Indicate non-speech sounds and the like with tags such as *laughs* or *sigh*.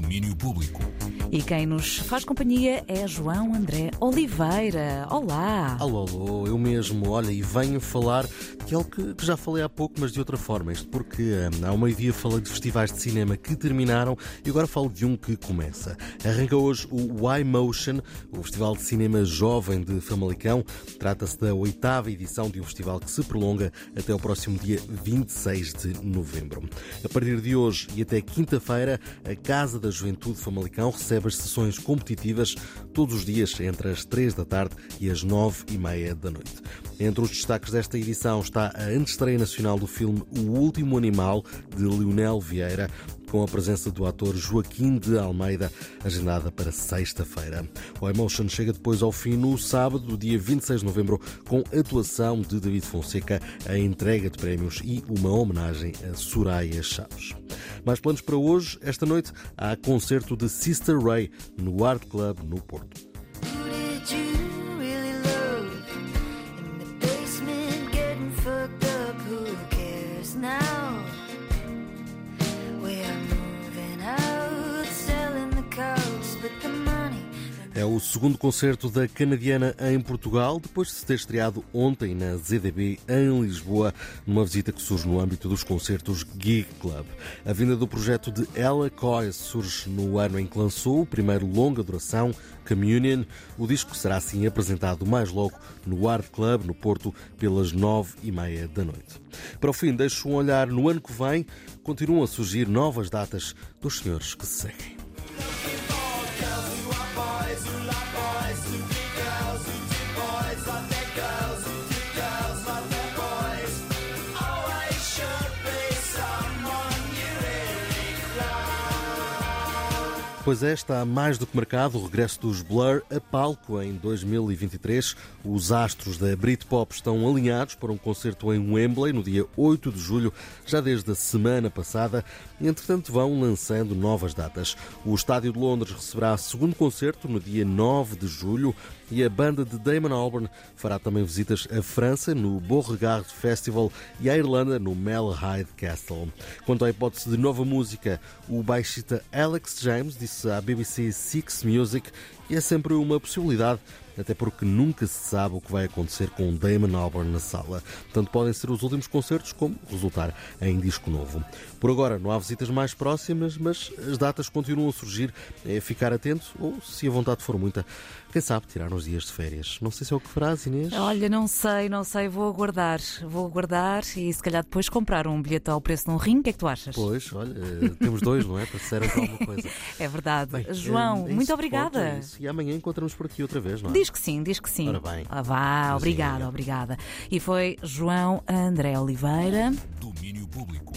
Domínio Público. E quem nos faz companhia é João André Oliveira. Olá! Alô, alô, eu mesmo, olha, e venho falar de algo que, que já falei há pouco, mas de outra forma. Isto porque hum, há uma dia falei de festivais de cinema que terminaram e agora falo de um que começa. Arranca hoje o Y-Motion, o Festival de Cinema Jovem de Famalicão. Trata-se da oitava edição de um festival que se prolonga até o próximo dia 26 de novembro. A partir de hoje e até quinta-feira, a Casa da Juventude Famalicão recebe as sessões competitivas todos os dias entre as 3 da tarde e as 9 e meia da noite. Entre os destaques desta edição está a antestreia nacional do filme O Último Animal, de Leonel Vieira, com a presença do ator Joaquim de Almeida, agendada para sexta-feira. O Emotion chega depois ao fim no sábado, dia 26 de novembro, com atuação de David Fonseca, a entrega de prémios e uma homenagem a Soraya Chaves. Mais planos para hoje, esta noite, há concerto de Sister Ray no Art Club no Porto. É o segundo concerto da canadiana em Portugal, depois de se ter estreado ontem na ZDB em Lisboa, numa visita que surge no âmbito dos concertos Gig Club. A vinda do projeto de Ella Coy surge no ano em que lançou o primeiro longa duração, Communion. O disco será assim apresentado mais logo no Art Club, no Porto, pelas nove e meia da noite. Para o fim, deixo um olhar no ano que vem. Continuam a surgir novas datas dos senhores que se seguem. Pois é, está mais do que marcado o regresso dos Blur a palco em 2023. Os astros da Britpop estão alinhados para um concerto em Wembley no dia 8 de julho, já desde a semana passada. Entretanto, vão lançando novas datas. O Estádio de Londres receberá segundo concerto no dia 9 de julho e a banda de Damon Albarn fará também visitas à França no Beauregard Festival e à Irlanda no Malahide Castle. Quanto à hipótese de nova música, o baixista Alex James disse à BBC Six Music é sempre uma possibilidade, até porque nunca se sabe o que vai acontecer com Damon Albarn na sala. Tanto podem ser os últimos concertos como resultar em disco novo. Por agora não há visitas mais próximas, mas as datas continuam a surgir. É ficar atento ou, se a vontade for muita, quem sabe tirar uns dias de férias. Não sei se é o que farás, Inês. Olha, não sei, não sei, vou aguardar. Vou aguardar e se calhar depois comprar um bilhete ao preço de um rim. O que é que tu achas? Pois, olha, temos dois, não é? Para ser alguma coisa. *laughs* É verdade. Bem, João, é- é muito isso, obrigada. pronto, é. E amanhã encontramos por aqui outra vez, não é? Diz que sim, diz que sim. Ora bem. Ah, vá, obrigada, obrigada. E foi João André Oliveira. Domínio Público.